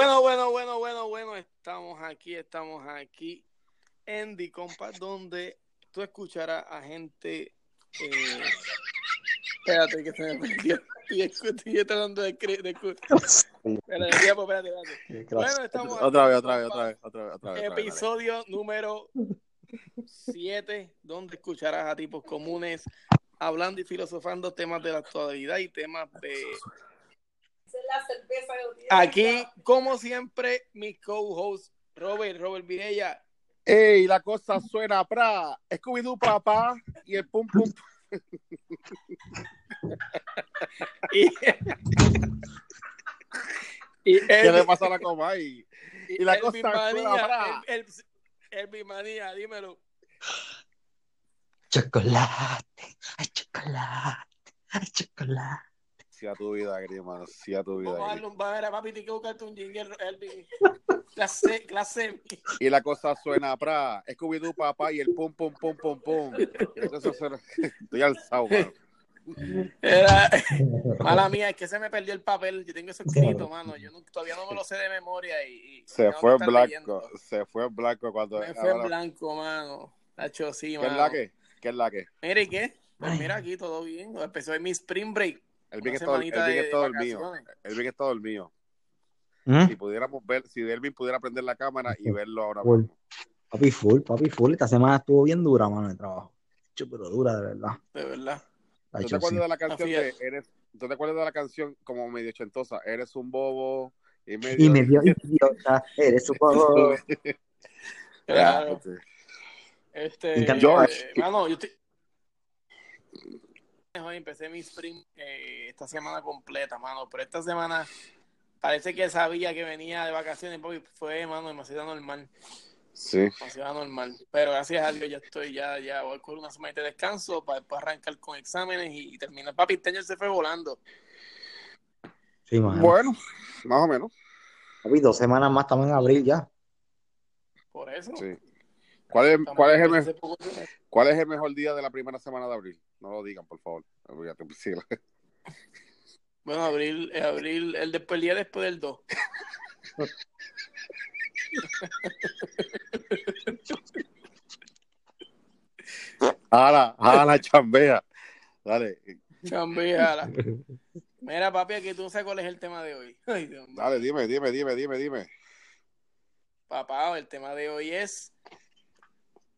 Bueno, bueno, bueno, bueno, bueno, estamos aquí, estamos aquí en The Compa, donde tú escucharás a gente. Eh... Espérate, que se me perdió. Y estoy tratando de. de... Espérate, tiempo, espérate, espérate. Bueno, estamos. Otra vez, otra vez, otra vez, otra vez. Otra vez Episodio número 7, donde escucharás a tipos comunes hablando y filosofando temas de la actualidad y temas de Aquí, como siempre, mi co-host Robert, Robert Virella. ¡Ey! La cosa suena pra. Scooby-Doo, papá. Y el pum pum. y, y el, ¿Qué le pasa a la coma ahí? Y, la cosa suena pra. El, el, bimanía, dímelo. Chocolate, ay, chocolate, ay, chocolate sí a tu vida, hermano, sí a tu vida. Vamos a darle un a papi, tienes que buscarte un jingle, Elvin. Clase, clase. Y la cosa suena para Scooby-Doo, papá, y el pum, pum, pum, pum, pum. Eso suena... Estoy alzado, mano. Era, mala mía, es que se me perdió el papel. Yo tengo eso escrito, mano. Yo no, todavía no me lo sé de memoria. Y, y se fue blanco. Se fue blanco cuando. Se fue blanco, mano. Hacho, sí, ¿Qué es la que? ¿Qué es la que? Mira, ¿y qué? Pues mira aquí todo bien. Empezó en mi spring break. El bien es todo el, es todo el mío. El bien es todo el mío. Si pudiéramos ver, si Delvin pudiera prender la cámara y verlo ahora full. Papi full, papi full. Esta semana estuvo bien dura, mano, de trabajo. pero dura, de verdad. De verdad. ¿Tú te acuerdas de la canción de eres, ¿tú te acuerdas de la canción como medio chentosa? Eres un bobo y medio, y medio idiota, eres un bobo. claro. Este, George. mano, yo Hoy empecé mi sprint eh, esta semana completa, mano. Pero esta semana parece que sabía que venía de vacaciones, porque fue, mano, demasiado normal. Sí. Demasiado normal. Pero gracias a Dios ya estoy, ya, ya voy con una semana de descanso para después arrancar con exámenes y, terminar. Papi, este año se fue volando. Sí, man. Bueno, más o menos. Papi, dos semanas más estamos en abril ya. Por eso. Sí. ¿Cuál es, cuál, es el mejor, ¿Cuál es el mejor día de la primera semana de abril? No lo digan, por favor. Bueno, abril, eh, abril, el, después, el día después del 2. Ahora, ahora chambea. Dale. Chambea. Mira, papi, aquí tú no sabes cuál es el tema de hoy. Dale, dime, dime, dime, dime, dime. Papá, el tema de hoy es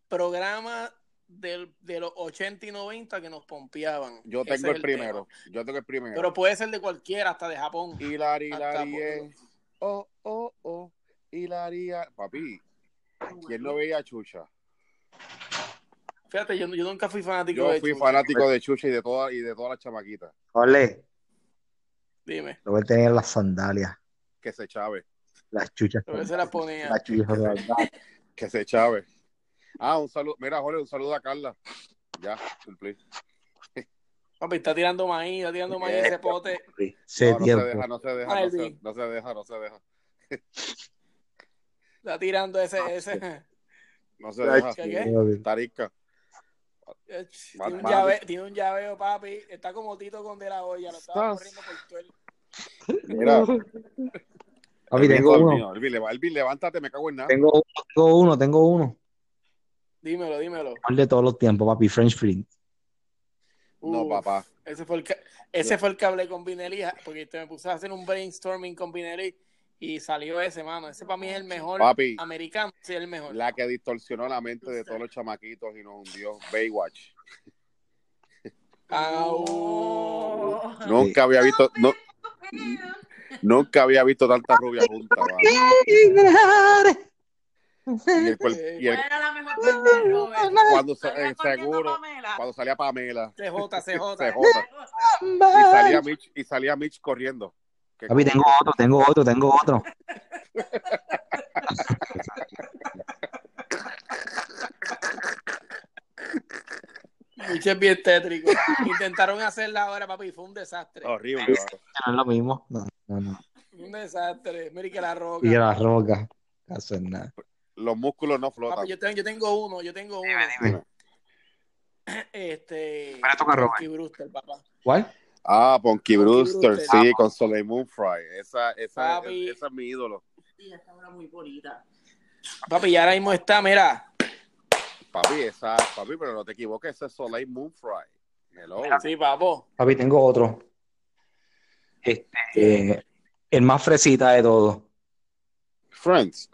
programa del, de los 80 y 90 que nos pompeaban. Yo tengo el, primero. Yo tengo el primero. Pero puede ser de cualquiera, hasta de Japón. Hilari, Hilari, oh, oh, oh, Hilaria. Papi, ¿quién no veía a Chucha? Fíjate, yo, yo nunca fui fanático yo de fui fanático de Chucha y de todas y de todas las chamaquitas. Ole. Dime. Lo voy a tener las sandalias. Que se chave. Las chuchas. se las ponía. Las chuchas que se chave. Ah, un saludo. Mira, Jorge, un saludo a Carla. Ya, cumplí. Papi, está tirando maíz, está tirando maíz ese pote. no, no se deja, no se deja, no se, no se deja, no se deja. Está tirando ese, ese. No se deja. ¿Qué? Tarica. Tiene un, llave, tiene un llaveo, papi. Está como Tito con de la olla. Lo estaba corriendo por todo el. Mira. Papi, tengo uno. Elvin, levántate, me cago en nada. Tengo uno, tengo uno, tengo uno. Dímelo, dímelo. ¿Cuál de todos los tiempos, papi? French Fries. no, papá. Ese fue el que, ese fue el que hablé con Vinelli, porque te me puse a hacer un brainstorming con Vinelli y salió ese, mano. Ese para mí es el mejor papi, americano, sí, el mejor. La que distorsionó la mente de todos los chamaquitos y nos hundió. Baywatch. Nunca había visto. No, nunca había visto tantas rubias juntas. Y el, y el, cuando seguro cuando salía Pamela. CJ CJ, CJ. y salía Mitch y salía Mitch corriendo. Papi, tengo otro tengo otro tengo otro. Mitch es bien tétrico. Intentaron hacerla ahora papi fue un desastre. Horrible. No es lo mismo. No, no, no. un desastre. Mira que la roca. Y la roca. No nada los músculos no flotan. yo, tengo, yo tengo uno, yo tengo uno. Dime, Este, Punky Brewster, papá. ¿Cuál? Ah, Punky, Brewster, sí, con Soleil Moonfry. Esa, esa, esa es mi ídolo. Y esta era muy bonita. Papi, y ahora mismo está, mira. Papi, esa, papi, pero no te equivoques, ese es Soleil Moonfry. Hello. Sí, papo. Papi, tengo otro. Este, el más fresita de todo. Friends.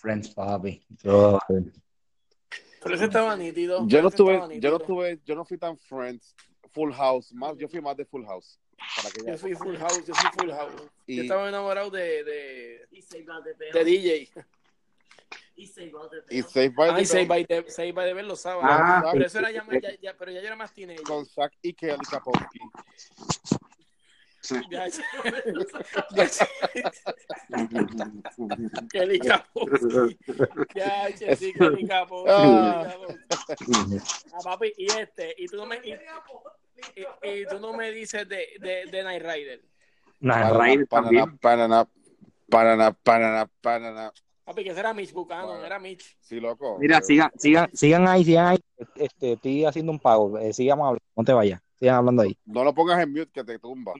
Friends, papi. Pero ese estaba nítido. Yo no estuve, yo no estuve, yo no fui tan Friends. Full House, más, yo fui más de Full House. yo fui Full House, yo fui Full House. Yo estaba enamorado de, de, de DJ. Y Save by the Bell. Y Save by the, Save by the, Save by the Bell los sábados. Ah, pero eso era ya, ya, ya, pero ya yo era más teenager. Con Zack y Kelly Kapowski. Ya, Kapowski. Ya, sí. Ah. ah, papi, y este, y tú no me, y, y, y tú no me dices de, de, de Night Rider. Night Rider también. Para nada, para nada, para nada, para nada. Papi, que ese era Mitch Buchanan, era Mitch. Sí, loco. Mira, sigan, sigan, sigan ahí, sigan ahí. Este, estoy haciendo un pago. Eh, sigamos hablando. No te vayas. Sigan hablando ahí. No lo pongas en mute que te tumba.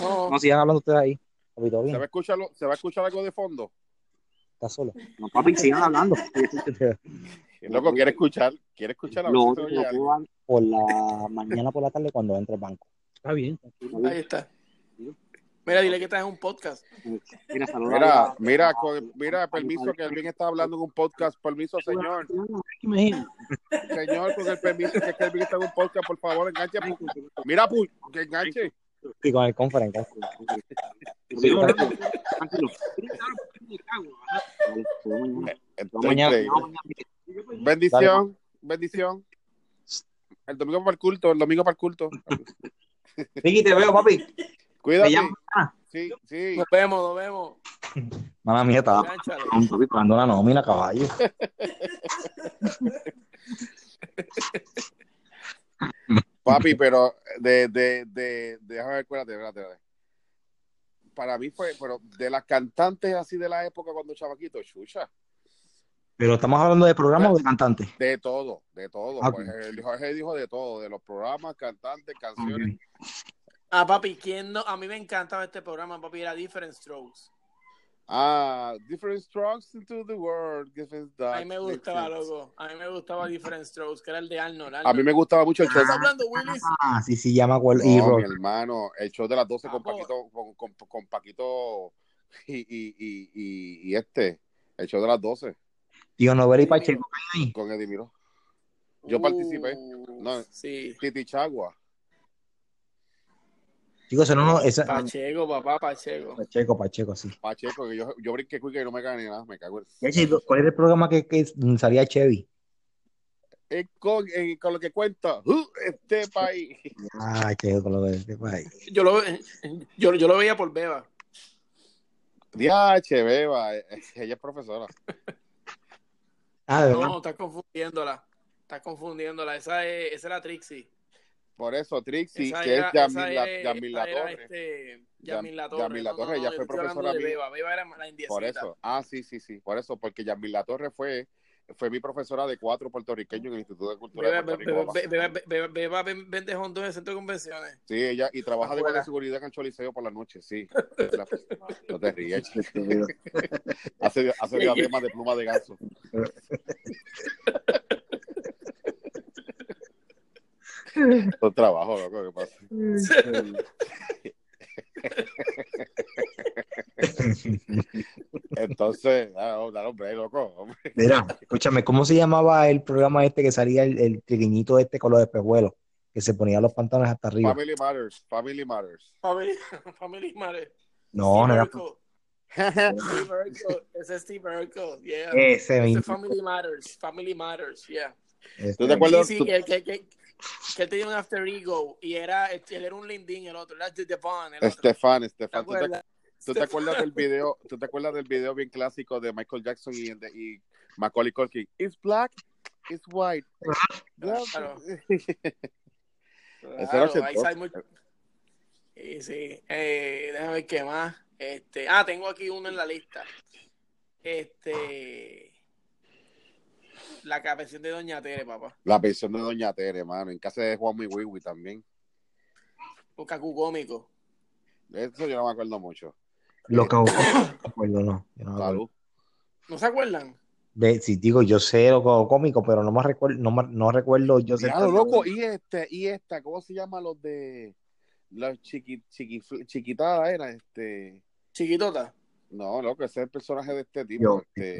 No, no sigan hablando ustedes ahí. Papito, ¿Se, va a escuchar, ¿Se va a escuchar algo de fondo? Está solo. No, papi, sigan hablando. loco, quiere escuchar, quiere escuchar lo, por la mañana por la tarde cuando entre el banco. Está bien. Ahí está. Mira, dile que estás en un podcast. Mira, mira, mira, mira, permiso que alguien está hablando en un podcast. Permiso, señor. Señor, con el permiso que Kelvin está en un podcast, por favor, enganche. Mira, que enganche. Sí, con el conference. Bendición, bendición. El domingo para el culto, el domingo para el culto. Ricky, te veo, papi. Cuídate. Sí, sí. Nos vemos, nos vemos. Mala mía, estaba pagando la nómina, caballo. Papi, pero de, de, de, déjame ver, espérate, espérate, Para mí fue, pero de las cantantes así de la época cuando chavaquito, chucha. Pero estamos hablando de programas o de cantantes. De todo, de todo. Ah, pues, el Jorge dijo de todo, de los programas, cantantes, canciones. Ah, papi, ¿quién no? A mí me encantaba este programa, papi, era Different Strokes. Ah, Different Strokes into the World. A mí me gustaba, loco. A mí me gustaba Different Strokes, que era el de Arnold. A mí me gustaba mucho el show. ¿Estás hablando, Willis? Ah, sí, sí, ya me acuerdo. No, mi hermano, el show de las 12 con Paquito, con, con, con, Paquito y, y, y, y, este, el show de las 12. Tío Novel y Pacheco. Con Edimiro. Yo participé. No, sí. Titi Chagua. Chicos, eso no, no esa... Pacheco, papá, Pacheco. Pacheco, Pacheco, sí. Pacheco, que yo, yo brinqué quick y no me gané nada, me cago ¿Cuál era el programa que, que salía Chevy? Eh, con, eh, con, lo que cuenta uh, este país. Ah, qué con lo de este país. Yo lo, yo, yo lo veía por Beba. Diache, Beba, eh, ella es profesora. ah, ¿de no, estás confundiéndola. Estás confundiéndola. Esa es, esa es la Trixie. Por eso, Trixie, que es Yamil La, Torre. Este, Yamil La Torre. La Torre, ella fue profesora mía. Beba. Beba era la indiecita. Por eso, ah, sí, sí, sí, por eso, porque Yamil La Torre fue fue mi profesora de cuatro puertorriqueños en el Instituto de Cultura Beba, de Puerto Rico. Beba, vende hondón en el centro de convenciones. Sí, ella, y trabaja de guardia de seguridad en Choliseo por la noche, sí. no te ríes. hace hace de pluma de ganso. Trabajo, loco, ¿qué pasa? Entonces, dale, hombre, loco. Mira, escúchame, ¿cómo se llamaba el programa este que salía el, el trigueñito este con los espejuelos? Que se ponía los pantalones hasta arriba. Family Matters, Family Matters. Family, family Matters. No, no era. Steve Urkel, ese es Steve Urkel, yeah. Ese, ese Family Matters, Family Matters, yeah. ¿Tú te acuerdas? Sí, sí, que, que, que, que él tenía un after ego y era, él era un lindín el otro, era Stefan. Estefan, Estefan. ¿Tú, ¿Tú, te, acuerdas del video? ¿Tú te acuerdas del video bien clásico de Michael Jackson y, y Macaulay Culkin? It's black, it's white. Claro. claro Sí, sí. Eh, déjame ver qué más. Este, ah, tengo aquí uno en la lista. Este La canción de Doña Tere, papá. La pensión de Doña Tere, mano. En casa de Juan Mi Wiwi también. O Cacu Cómico. Eso yo no me acuerdo mucho. Lo que no me acuerdo, no. Yo no me acuerdo. Salud. ¿No se acuerdan? Ve, si digo, yo sé lo co- cómico, pero no me recuerdo, no, me- no recuerdo yo sé Claro, loco. Y este, y esta, ¿cómo se llama los de los chiqui, chiqui, chiquitada era este? Chiquitota. No, loco, ese es el personaje de este tipo. Yo. Este,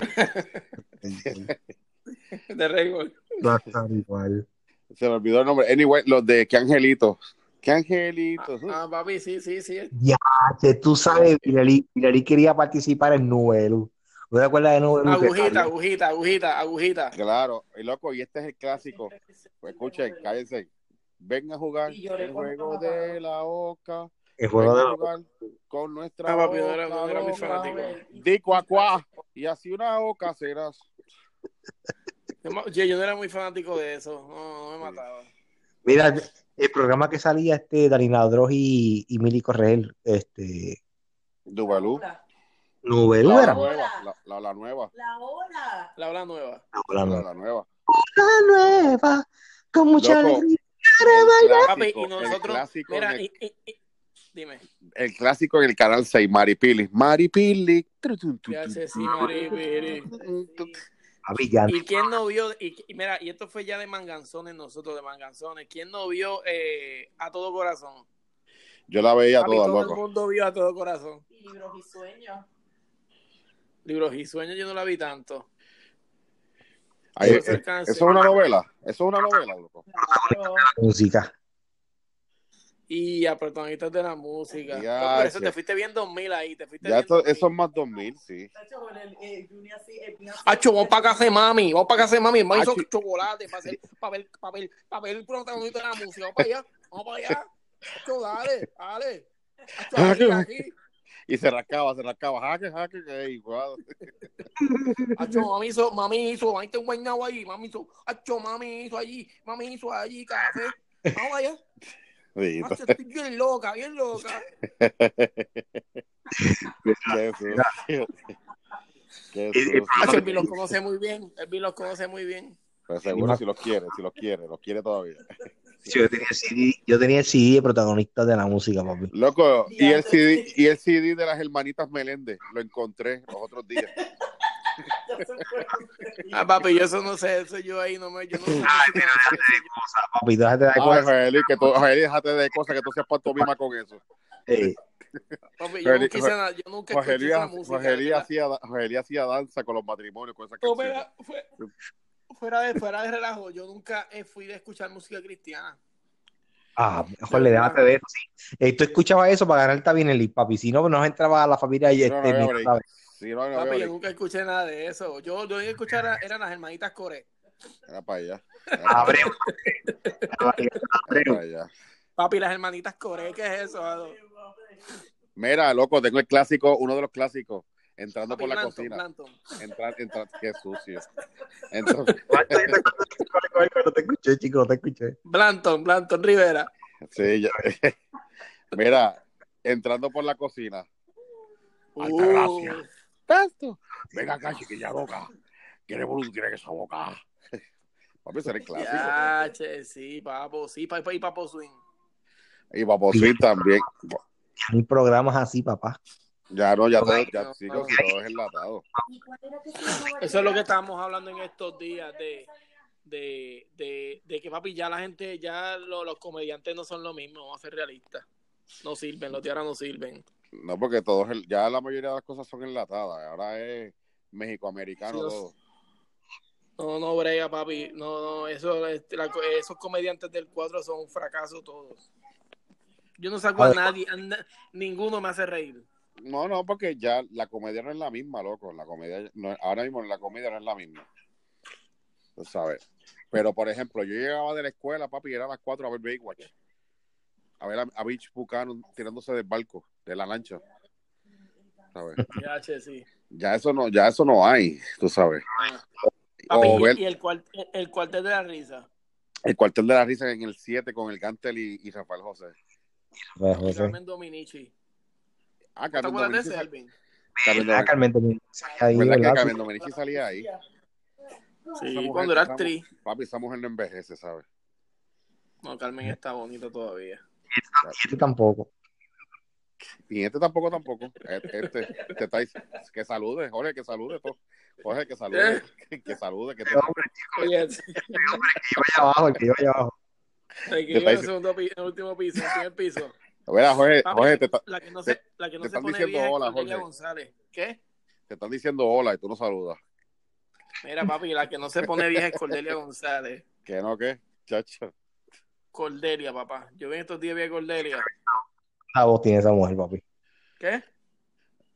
De Rainbow. Va a estar igual. se me olvidó el nombre. Anyway, los de qué angelitos. Qué angelitos. Ah, papi, sí, sí, sí. Ah, que tú sabes, Pilari quería participar en Nubelu. ¿No te acuerdas de Nubelu? Agujita, agujita, agujita, agujita. Claro, y loco, y este es el clásico. Pues escuchen, cállense. Ven a jugar el juego de la oca. El juego de la- jugar con nuestra Ah, papi, no era- loca. fanático. Di cuá, cuá, y así una oca serás. Yo, yo no era muy fanático de eso. No, no me mataba. Mira, el programa que salía este Darina Droz y, y Mili Correl, este Dubalú. Nubelu La, era. nueva, la, la, la nueva. La ola. La ola nueva. La La, nueva. la nueva. La nueva, con mucha Loco, alegría. El Papi, clásico, y nosotros. Mira, en el, y- y- y- dime. el clásico en el canal 6, Maripili. Maripili. Ya sé, sí, Maripili. ¿Y quién no vio? Y, y mira, y esto fue ya de manganzones, nosotros de manganzones. ¿Quién no vio eh, a todo corazón? Yo la veía Papi, toda, todo el loco. mundo vio a todo corazón. Y libros y sueños. Libros y sueños yo no la vi tanto. Ahí, Eso eh, eso es una novela. Eso es una novela, loco. Claro. música. Y a protagonistas de la música. Ya, Por eso che. te fuiste bien 2000 ahí. Te fuiste Ya bien eso, 2000. eso es más 2000, sí. El, eh, vamos para casa de mami, vamos para casa de mami, mami hizo Acho. chocolate para, hacer, para ver, para ver, para ver el protagonista de la música, vamos para allá, vamos para allá, Acho, dale, dale, Acho, aquí, aquí, Y se rascaba, se rascaba. Jaque, jaque, ey, guau. Acho, mami hizo, mami hizo, ahí te un ahí, mami hizo, Acho, mami hizo allí, mami hizo allí café, vamos allá, Sí, Acho, estoy bien loca, bien loca, Qué sucio. Qué sucio. Acho, el Bill los conoce muy bien, el Bill los conoce muy bien, Pero seguro si los quiere, si los quiere, los quiere todavía. Yo tenía el CD, yo tenía el CD de protagonistas de la música, papi. Loco, y el. CD, y el CD de las hermanitas Meléndez, lo encontré los otros días. Ah papi, yo eso no sé, eso yo ahí no me, yo no sé, música, no sé, eso yo- Papi, déjate de Ay, cosas. Que tú, Joeli, déjate de cosas que tú seas pantomima con eso. Papi, yo nunca hice nada, yo nunca escuché esa música, hacía, hacía danza con los matrimonios, con esas No, mira, fue- fuera, de, fuera de relajo, yo nunca eh, fui de escuchar música cristiana. ah, mejor le déjate de eso. sí. Eh, tú escuchabas eso para ganarte bien el papi. Si no, nos entraba a la familia y No, este, no. Sí, no, no Papi, yo nunca escuché nada de eso. Yo lo único que escuchaba eran las hermanitas Core. Era para allá. Abreu. allá. Papi, las hermanitas Core, ¿qué es eso? Ado? Mira, loco, tengo el clásico, uno de los clásicos, entrando Papi, por la cocina. Blanton. Entrar, entrar, qué sucio. No te escuché, chico, no te escuché. Blanton, Blanton Rivera. sí, ya- Mira, entrando por la cocina. Alta Uh, gracia. Tanto. Venga acá, chiquilla boca. ¿Quiere volumen tiene que esa boca? Papi, ese el clásico. ya, che, sí, papo, sí, papo, y papo swing. Y Papo Swing también. Hay programas así, papá. Ya no, ya todo, ya no, sí, no. todo es enlatado. Eso es lo que estábamos hablando en estos días de, de, de, de que, papi, ya la gente, ya lo- los comediantes no son lo mismo, vamos a ser realistas. No sirven, los de ahora no sirven. No, porque todos, ya la mayoría de las cosas son enlatadas. Ahora es mexicoamericano Sí, todo. No, no, brega, papi. No, no, eso, la- esos comediantes del 4 son un fracaso todos. Yo no saco a nadie, a na- ninguno me hace reír. No, no, porque ya la comedia no es la misma, loco. La comedia, no- ahora mismo la comedia no es la misma. Tú sabes. Pero, por ejemplo, yo llegaba de la escuela, papi, y era a las 4 a ver Baywatch. A ver a, a Beach Buchanan tirándose del barco, de la lancha. ¿Sabes? Ya, che, sí. Ya eso no, ya eso no hay, tú sabes. Ah. Papi, O y- ver y, el, cuart- el cuartel de la risa. el cuartel de la risa en el 7 con el Gantel y, y Rafael José. Carmen Dominici. Ah, ¿Te Carmen acuerdas de ese? Carmen Ah, Carmen Domínguez, ahí, ¿Verdad que ¿verdad? Carmen Domenici salía ahí? Sí, mujer- cuando era actriz. Papi, esa mujer no envejece, ¿sabes? No, Carmen está bonita todavía. Este tampoco. Y este tampoco, tampoco. Este, este, te está diciendo- que salude, Jorge, que salude. todo. Jorge, que salude. Que, que salude. Que te- Oye, El que iba allá abajo, el que iba allá abajo. el que en el está segundo pi- en el último piso, en el primer piso. Mira, Jorge, Papi, Jorge te, está- la que no se, la que no te se están pone diciendo hola, Cordelia Jorge. González. ¿Qué? te están diciendo hola y tú no saludas. Mira, papi, la que no se pone vieja es Cordelia González. ¿Qué no, qué? Chacho. Cordelia, papá. Yo vi en estos días vi a Cordelia. La voz tiene esa mujer, papi. ¿Qué?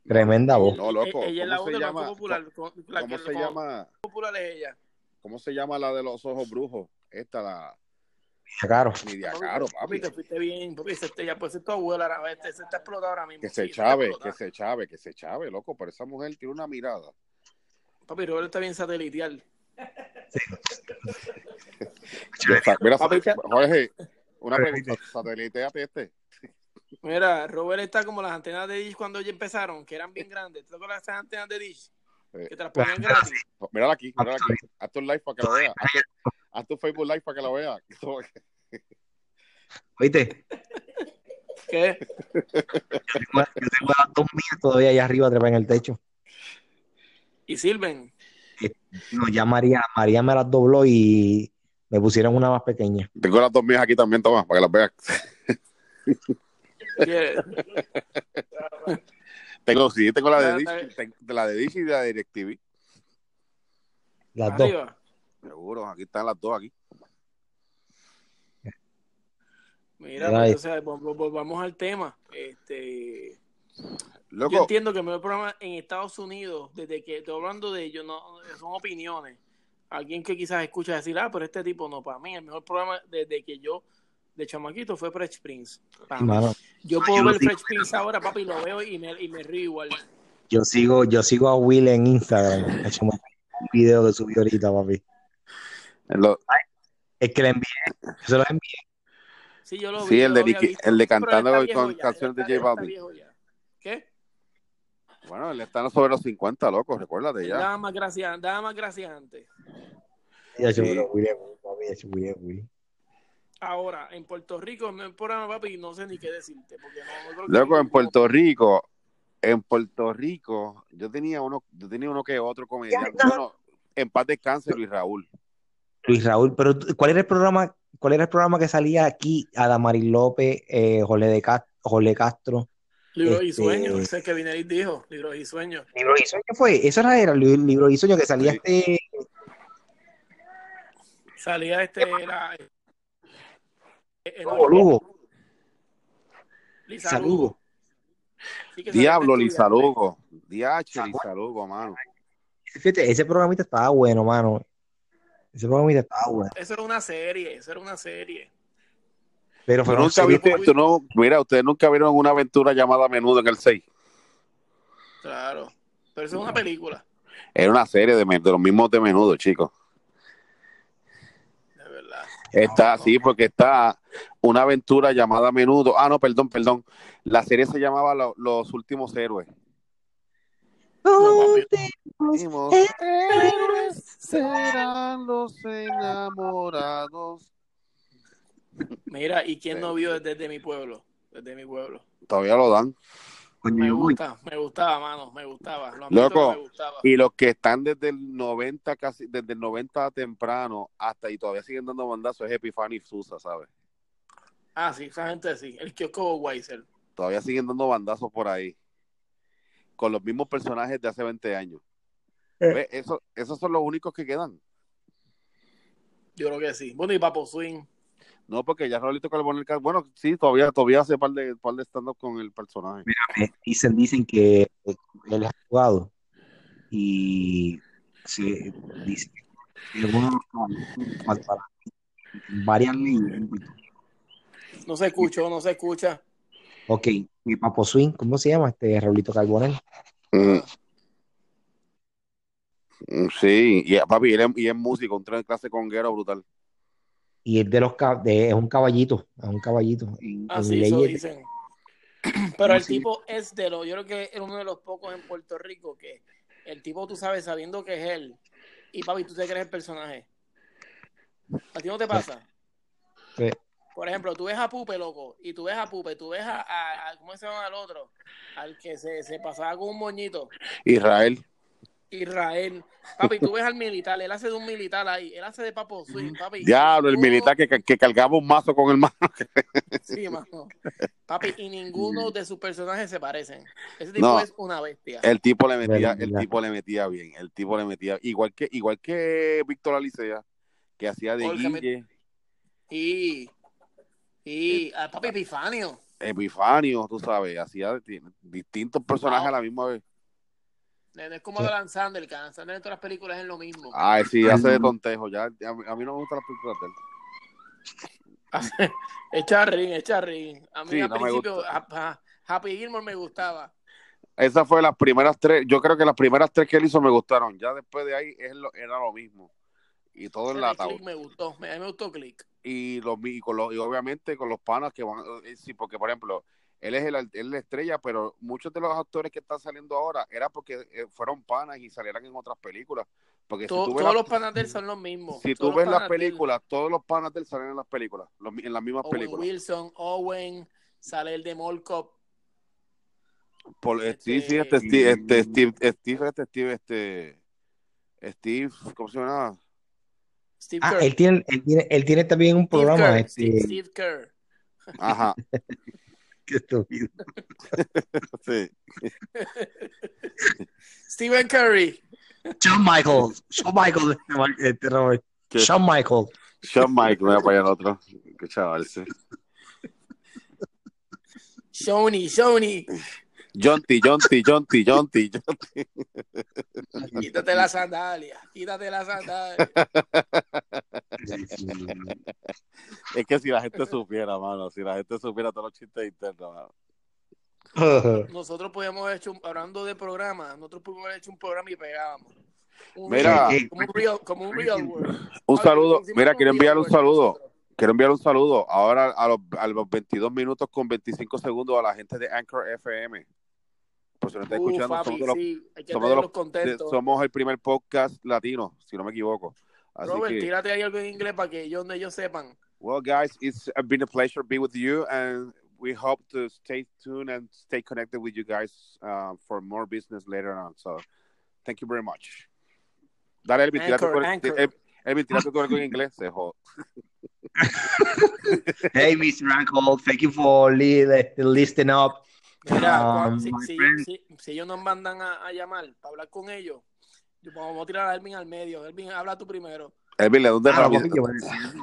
Tremenda voz. No, loco. Ella es la ¿Cómo voz se Banco llama? Popular. con- La ¿Cómo que se llama? Popular es ella. ¿Cómo se llama la de los ojos brujos? Esta, la Caro. Nidia Caro, Papi, papi. te fuiste bien. Papi, se te, ya puede ser tu abuela. ahora, Este, se está explotado ahora mismo. Que sí, se está chave, que explotado. se chave, que se chave, loco. Pero esa mujer tiene una mirada. Papi, Robert está bien Mira, Jorge, una pregunta. Sateliteate este. Mira, Robert está como las antenas de Dish cuando ya empezaron, que eran bien grandes. ¿Tú te acuerdas de esas antenas de Dish? Eh, Que te las ponían gratis. Mírala aquí, mírala aquí. Haz tu live para que la vea. Haz, haz tu Facebook live para que la vea. ¿Oíste? ¿Qué? Yo tengo, las dos mías todavía allá arriba, trepa en el techo. Y sirven. No, ya María, María me las dobló y me pusieron una más pequeña. Tengo las dos mías aquí también, toma, para que las veas. Tengo, sí, tengo la de Dish, la de Dish y la de DirecTV. Las dos. Seguro, aquí están las dos aquí. Mira, pues, volvamos al tema. Este, yo entiendo que el mejor programa en Estados Unidos, desde que estoy hablando de ellos, no, son opiniones. Alguien que quizás escucha decir, ah, pero este tipo no, para mí, el mejor programa desde que yo, de chamaquito, fue Fresh Prince. Yo yo puedo ver digo. Fresh Prince ahora, papi, lo veo y me, y me río igual. yo sigo, yo sigo a Will en Instagram. Me- Un video que subió ahorita, papi. lo- Es que le envié, se lo envié. Sí, yo lo vi. Sí, el de visto. el de cantando con canciones de J Balvin. ¿Qué? Bueno, él está sobre los 50, loco, recuérdate ya. Daba más gracias, daba más gracias antes. Ya, Sí. es es. Ahora, en Puerto Rico, no en programa, papi, no sé ni qué decirte. Porque no, no Loco, en Puerto Rico, en Puerto Rico, yo tenía uno, yo tenía uno que otro comediante. Bueno, en paz descanse Luis Raúl. Luis Raúl, pero ¿cuál era el programa? ¿Cuál era el programa que salía aquí? Adamaris López, eh, Jorge, de Castro, Jorge Castro. Libros y Este- sueños, ese que Vineris dijo, libros y sueños. Libro y sueño fue, eso era, era el libro y sueño que salía Sí. este Salía este, era... eh, Lugo, Lugo, Lisa Lisa Lugo. Sí, Diablo, este Lisa. Lugo. Diache, Lisa Lugo, mano. Fíjate, ese programita estaba bueno, mano. Ese programita estaba bueno. Eso era una serie, eso era una serie. Pero fueron nunca viste, tú no, mira, ustedes nunca vieron una aventura llamada Menudo en el 6. Claro. Pero eso es una película, Era una serie de, los mismos de Menudo, chicos. de verdad. Está No, así porque está una aventura llamada Menudo. Ah, no, perdón, perdón. La serie se llamaba Lo- Los Últimos Héroes. Últimos héroes serán los enamorados. Mira, ¿y quién no vio desde mi pueblo? Desde mi pueblo. Todavía lo dan. Coño, Me gusta, me gustaba, mano, me gustaba. Lo Loco. que me gustaba. Y los que están desde el 90, casi, desde el 90 temprano hasta y todavía siguen dando bandazos es Epifani Susa, ¿sabes? Ah, sí, esa gente sí. El kiosco Weiser. Todavía siguen dando bandazos por ahí. Con los mismos personajes de hace 20 años. Eh. Eso, esos son los únicos que quedan. Yo creo que sí. Bueno, y Papo Swing. No, porque ya Raulito Carbonell, bueno, sí, todavía, todavía hace par de, par de stand-up con el personaje. Eh, Dicen, dicen que él es abogado y se dice que para varias leyes. No se escuchó, no se escucha. Ok, mi Papo Swing, ¿cómo se llama? Este Raulito Carbonell. Mm. Mm, Sí, y papi, y él es, y es músico, un tren clase conguero brutal. Y es de los de- es un caballito, es un caballito. En, en Así eso leyes- dicen. Pero el tipo es de los, yo creo que es uno de los pocos en Puerto Rico que el tipo, tú sabes, sabiendo que es él, y papi, tú te crees el personaje. ¿A ti no te pasa? Sí. Por ejemplo, tú ves a Pupe, loco, y tú ves a Pupe, tú ves a, a- a- ¿cómo se llama el otro? Al que se, se pasaba con un moñito, Israel. Israel. Papi, tú ves al militar, él hace de un militar ahí, él hace de Papo Swing, papi. Diablo, el militar que, que cargaba un mazo con el mazo. Sí, mano. Papi, y ninguno de sus personajes se parecen. Ese tipo No. es una bestia. El tipo le metía, el tipo le metía bien, el tipo le metía, igual que, igual que Víctor Alicea, que hacía de Guille, Y, y a Papi Epifanio. Epifanio, tú sabes, hacía de- distintos personajes Ah. a la misma vez. No es como de Adam Sandler, que Adam Sandler en todas las películas es lo mismo. Ay, sí, hace de tontejo, ya, ya- a mí no me gustan las películas de él. es Charrin, es. A mí Sí, al no me principio ha- Happy Gilmore me gustaba. Esa fue las primeras tres, yo creo que las primeras tres que él hizo me gustaron, ya después de ahí es lo- era lo mismo. Y todo de enlatado. Click me gustó, me- a mí me gustó Click. y los y, con los, y obviamente con los panas que van eh, sí porque por ejemplo él es el él es la estrella pero muchos de los actores que están saliendo ahora era porque eh, fueron panas y salieran en otras películas porque To- si tú ves todos la- los panas de él son los mismos. si Todos tú ves las películas todos los panas de él salen en las películas los en las mismas Owen películas Wilson, Owen, sale el de Mall Cop. Por- eh, sí Este- sí este Steve este Steve Steve este Steve este Steve ¿cómo se llama? Steve Ah, Kerr. él tiene, él tiene, él tiene también un Steve programa. Kerr, este, Steve, Steve Qué estúpido. sí Stephen Curry. Shawn Michaels. Shawn Michaels. Este, Robert. ¿Qué? Shawn Michaels. Shawn Mike me voy a el otro qué chaval sí. Shoney, Shoney. John T, John T. Quítate la sandalia. Quítate la sandalia. Es que si la gente supiera, mano, si la gente supiera todos los chistes internos, mano. Nosotros podíamos haber hecho, un- hablando de programa, nosotros pudimos haber hecho un programa y pegábamos. Un Mira. real- como un real, como un real world. Un saludo, mira, quiero enviar un saludo, quiero enviar un saludo ahora a los, a los 22 minutos con 25 segundos a la gente de Anchor FM. Por si no está Uh, escuchando, papi, somos, de los- sí, somos de los- contentos. somos el primer podcast latino, si no me equivoco. Así Robert, que, tírate ahí algo en inglés para que ellos, ellos sepan. well, guys, it's been a pleasure to be with you, and we hope to stay tuned and stay connected with you guys uh, for more business later on. So, thank you very much. Dale, Elvin, tírate Anchor, tú- Anchor. El- Elvin, tírate tú algo en inglés. Se Hey, Mr. Uncle, thank you for li- listening up. Mira, Um, si, my si- friend. si- si ellos nos mandan a, a llamar para hablar con ellos, yo- vamos a tirar a Elvin al medio. Elvin, habla tú primero. Elvin, ¿de dónde Ah, va a decir.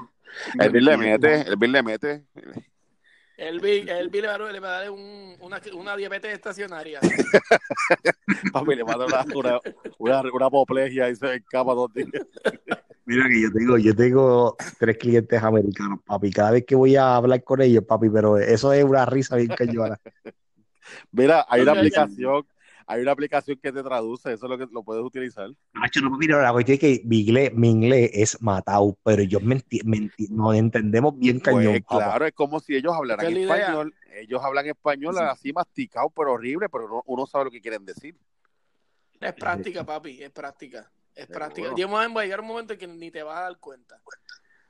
Elvin le mete, Elvin le mete. Elvin, Elvin le va, a- le va a dar un- una, una diabetes estacionaria. Papi, le mata una, una, una, una apoplejia y se escapa dos días. Mira que yo tengo, yo tengo tres clientes americanos, papi. Cada vez que voy a hablar con ellos, papi, pero eso es una risa bien cañona. Mira, hay una aplicación, hay una aplicación que te traduce, eso es lo que lo puedes utilizar. No, mira, la cuestión es que mi inglés, mi inglés es matado, pero yo me enti- me enti- nos entendemos bien cañón, Pues papá. claro, es como si ellos hablaran es idea. español. Ellos hablan español así masticado, pero horrible, pero uno, uno sabe lo que quieren decir. Es práctica, papi, es práctica. Es Seguro. práctica. A llegar un momento en que ni te vas a dar cuenta.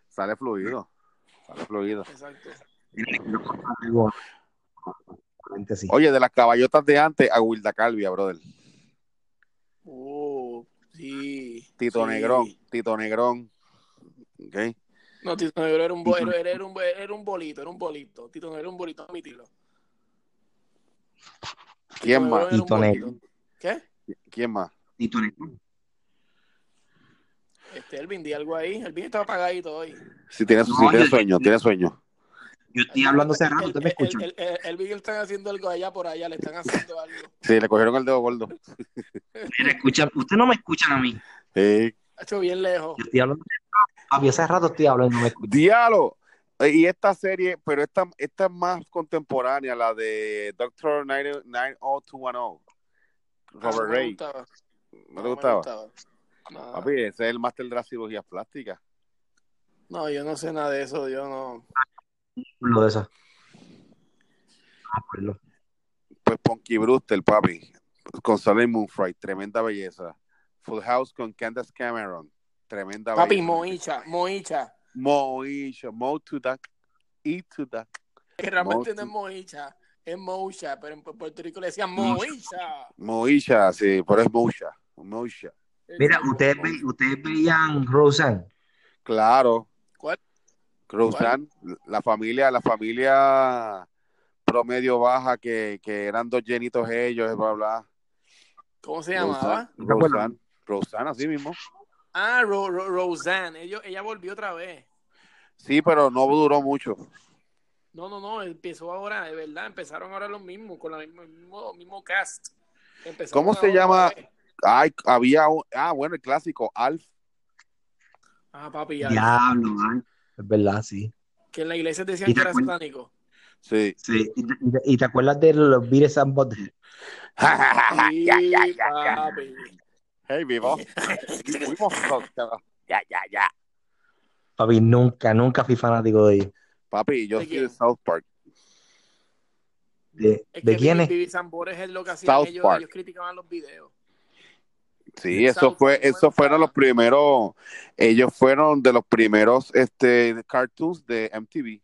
Sale fluido. Sale fluido. Exacto. Oye, de las caballotas de antes a Wilda Calvia, brother. Uh, sí. Tito sí. Negrón, Tito Negrón. ¿Ok? No, Tito Negro era un, bo- era, era un, era un bolito, era un bolito. Tito Negro era un bolito, admitilo. ¿Quién Tito más? Negro Tito. Negro. ¿Qué? ¿Quién más? Tito Negrón. Este, Elvin, di algo ahí. Elvin estaba apagadito hoy. Si tiene, No, si tiene sueño, tiene sueño. Yo estoy hablando hace rato, El- ¿ustedes me el- escuchan? el- el- Elvin están haciendo algo allá por allá, le están haciendo algo. Sí, le cogieron el dedo gordo. Mira, escuchan, ustedes no me escuchan a mí. Sí. Ha hecho bien lejos. Yo estoy hablando Papi, hace rato estoy hablando y no me escuchan. Diálogo. Y esta serie, pero esta, esta es más contemporánea, la de Doctor 90210. Ah, Robert no me Ray. gustaba. ¿No te gustaba? No, Papi, ese es el máster de las cirugías plásticas. no, yo no sé nada de eso. Yo no. Lo de esa. Ah, pues lo- Pues Ponky Brewster, papi. Con Salem Moonfry, tremenda belleza. Full House con Candace Cameron. Tremenda Papi, bella. Moicha, Moicha. Moisha, Mo to the, E to. Que realmente Mo- no es Moicha, es Moisha, pero en Puerto Rico le decían Moicha. Moisha, sí, pero es Moisha. Moisha. Mira, ustedes, ve- ustedes veían Roseanne. Claro. Roseanne, la familia, la familia promedio baja que, que eran dos llenitos ellos, bla, bla. ¿Cómo se llamaba? Roseanne. Roseanne, Roseanne, así mismo. Ah, Ro- Ro- Roseanne. Ellos- ella volvió otra vez. Sí, pero no duró mucho. No, no, no, empezó ahora, de verdad, empezaron ahora los mismos, con la misma- el mismo, mismo cast. Empezaron ¿Cómo se llama? Ay, había un, ah, bueno, el clásico, Alf. Ah, papi, ya. Diablo, man. Es verdad, sí. Que en la iglesia decían ¿Y que era satánico. Sí. Sí. ¿Y, te- y te- acuerdas de los Beatles and Butthead? Sí, ya, ya, ya. Hey, vivo. Fuimos Ya, ya, ya. Papi, nunca, nunca fui fanático de ellos. Papi, yo ¿De soy de? South Park. ¿De, Es de quién es? Vivi Zambores es lo que hacían South ellos, Park. ellos criticaban los videos. Sí, eso South fue, eso fueron los primeros, ellos fueron de los primeros este cartoons de MTV.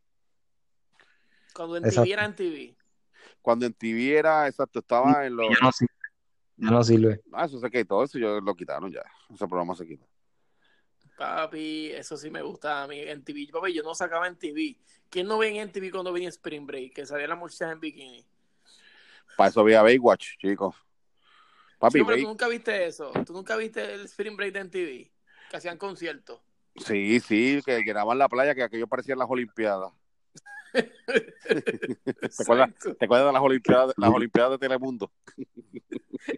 Cuando en Exacto. TV era en TV. Cuando en TV era, exacto, estaba en los, Ya no sirve. Ya no sirve. ah, eso se quitó, eso yo lo quitaron ya, ese programa se quitó. Papi, eso sí me gusta a mí. En TV, papi, yo no sacaba en TV. ¿Quién no ve en TV cuando venía Spring Break? Que salía la muchacha en bikini. Para eso había Baywatch, chicos. Papi, Sí, pero tú nunca viste eso. Tú nunca viste el Spring Break de MTV. Que hacían conciertos. sí, sí, que llenaban la playa, que aquello parecía las Olimpiadas. ¿Te acuerdas. ¿Te acuerdas de las Olimpiadas, las Olimpiadas de Telemundo?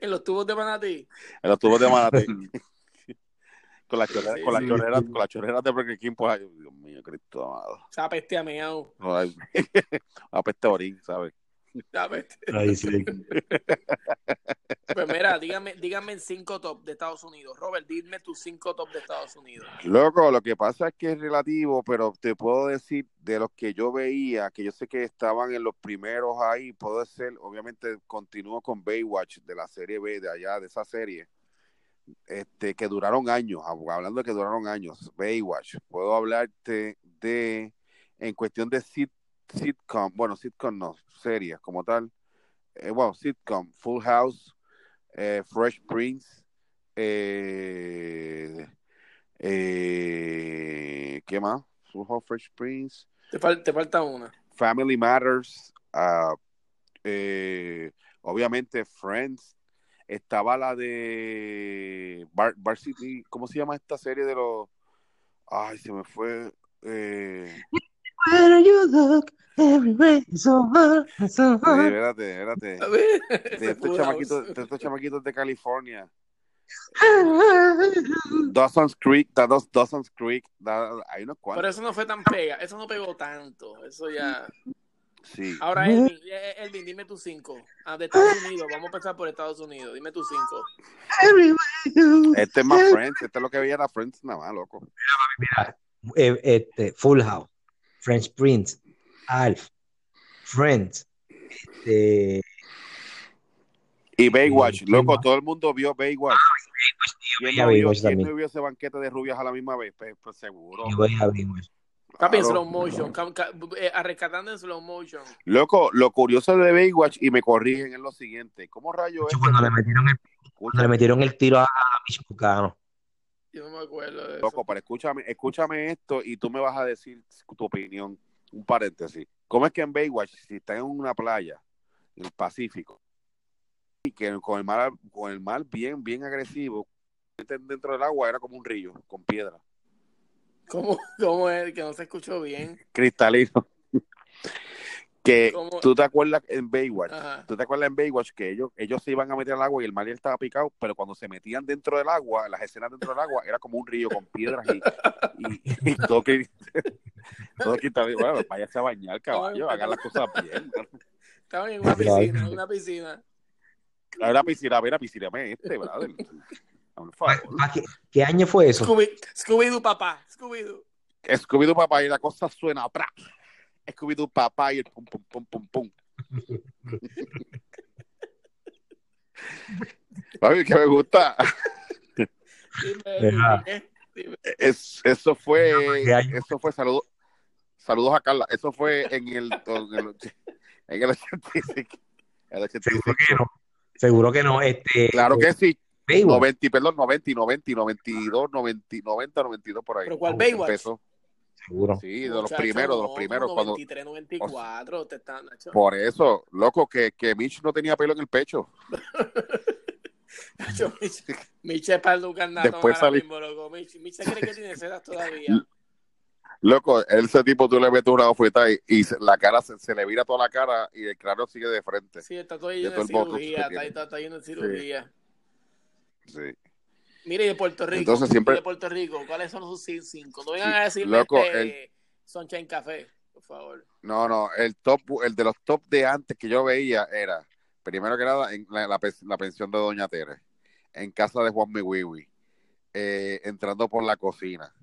En los tubos de Manatí. En los tubos de Manatí. con las chorreras, Sí, con las sí. chorreras, con las chorreras de Burger King, pues, ay, Dios mío, Cristo amado. O sea, peste a meao. Apeste orín, ¿sabes? Sí. Pues mira, dígame, dígame en cinco top de Estados Unidos. Robert, dime tus cinco top de Estados Unidos. Loco, lo que pasa es que es relativo, pero te puedo decir de los que yo veía, que yo sé que estaban en los primeros ahí, puedo ser, obviamente continúo con Baywatch de la serie B de allá, de esa serie, este, que duraron años, hab- hablando de que duraron años, Baywatch, puedo hablarte de, en cuestión de sit- sitcom, bueno, sitcom no, series como tal, eh, bueno, sitcom, Full House, eh, Fresh Prince, eh, eh, ¿qué más? Full House, Fresh Prince, Te, fal- te falta una. Family Matters, eh, obviamente Friends, estaba la de Bar, Bar City, ¿cómo se llama esta serie de los... Ay, se me fue... Where you look, everywhere is so hard, so sí, hard. espérate, espérate. A ver, De estos, chamaquitos, de estos chamaquitos de California. Dawson's Creek, da, Daws- Dawson's Creek, da- hay unos Pero cuantos. eso no fue tan pega, eso no pegó tanto. Eso ya. Sí. Ahora, Elvin, eh, Elvin, dime tus cinco. Ah, de Estados Unidos, vamos a empezar por Estados Unidos. Dime tus cinco. Everywhere you Este es más Friends, este es lo que veía era Friends nada más, loco. Mira, eh, este, Full House, French Prince, Alf, Friends, este, Y Baywatch, Sí, loco, todo el mundo vio Baywatch. ¿Quién, veía no vio, Baywatch quién no vio ese banquete de rubias a la misma vez? Pues, pues seguro. yo veía Baywatch. Papi, en slow motion. eh, a rescatando en slow motion. Loco, lo curioso de Baywatch, y me corrigen, es lo siguiente. ¿Cómo rayo es? Cuando le metieron el, cuando le metieron el tiro a, a Mitch Buchanan. Yo no me acuerdo de eso. Loco, pero escúchame, escúchame esto y tú me vas a decir tu opinión. Un paréntesis. ¿Cómo es que en Baywatch, si está en una playa, en el Pacífico, y que con el mar, con el mar bien, bien agresivo, dentro del agua era como un río, con piedra, ¿Cómo, ¿Cómo es? Que no se escuchó bien. cristalino. Que ¿Cómo? tú te acuerdas en Baywatch, Ajá. tú te acuerdas en Baywatch que ellos, ellos se iban a meter al agua y el mar ya estaba picado, pero cuando se metían dentro del agua, las escenas dentro del agua era como un río con piedras y, y, y todo que todo cristalino. Bueno, váyase a bañar, caballo, hagan las cosas bien. Estaban en una Claro. piscina, en una piscina. A ver, a piscina, ver, a piscina, este, brother. Por favor. Ah, ¿Qué, qué año fue eso? Scooby- Scooby-Doo, papá. Scooby-Doo. Scooby-Doo papá y la cosa suena, ¡pra! Scooby-Doo papá y el pum, pum, pum, pum, pum. Ay, que me gusta. Dime. Es, eso fue, eso fue, saludos, saludos a Carla, eso fue en el, en el, en el 85. El 85. Seguro que no. Seguro que no. Este, Claro que sí, Baywatch. 90, perdón, 90, 90, 92, 90, 90, 92 por ahí. ¿Pero cuál Baywatch? Empezó. Seguro. Sí, de los Muchacho, primeros, de los no, primeros. como Cuando, 93, 94, te están, por eso, loco, que, que Mitch no tenía pelo en el pecho. Mitch, Mitch es para Después ahora salí- mismo, loco. Mitch, Mitch se cree que tiene sedas todavía. Loco, ese tipo tú le metes una bofetada y, y la cara se, se le vira toda la cara y el cráneo sigue de frente. Sí, está todo lleno de botox cirugía, está, está, está lleno de cirugía. Sí. Mire, y de Puerto Rico. Entonces siempre- y de Puerto Rico, ¿cuáles son sus cinco? No vengan a decirme Loco, este, Sunshine Café, por favor. No, no, el top, el de los top de antes que yo veía era, primero que nada, en la, la, pe- la pensión de Doña Tere, en casa de Juan Miwiwi, eh, entrando por la cocina,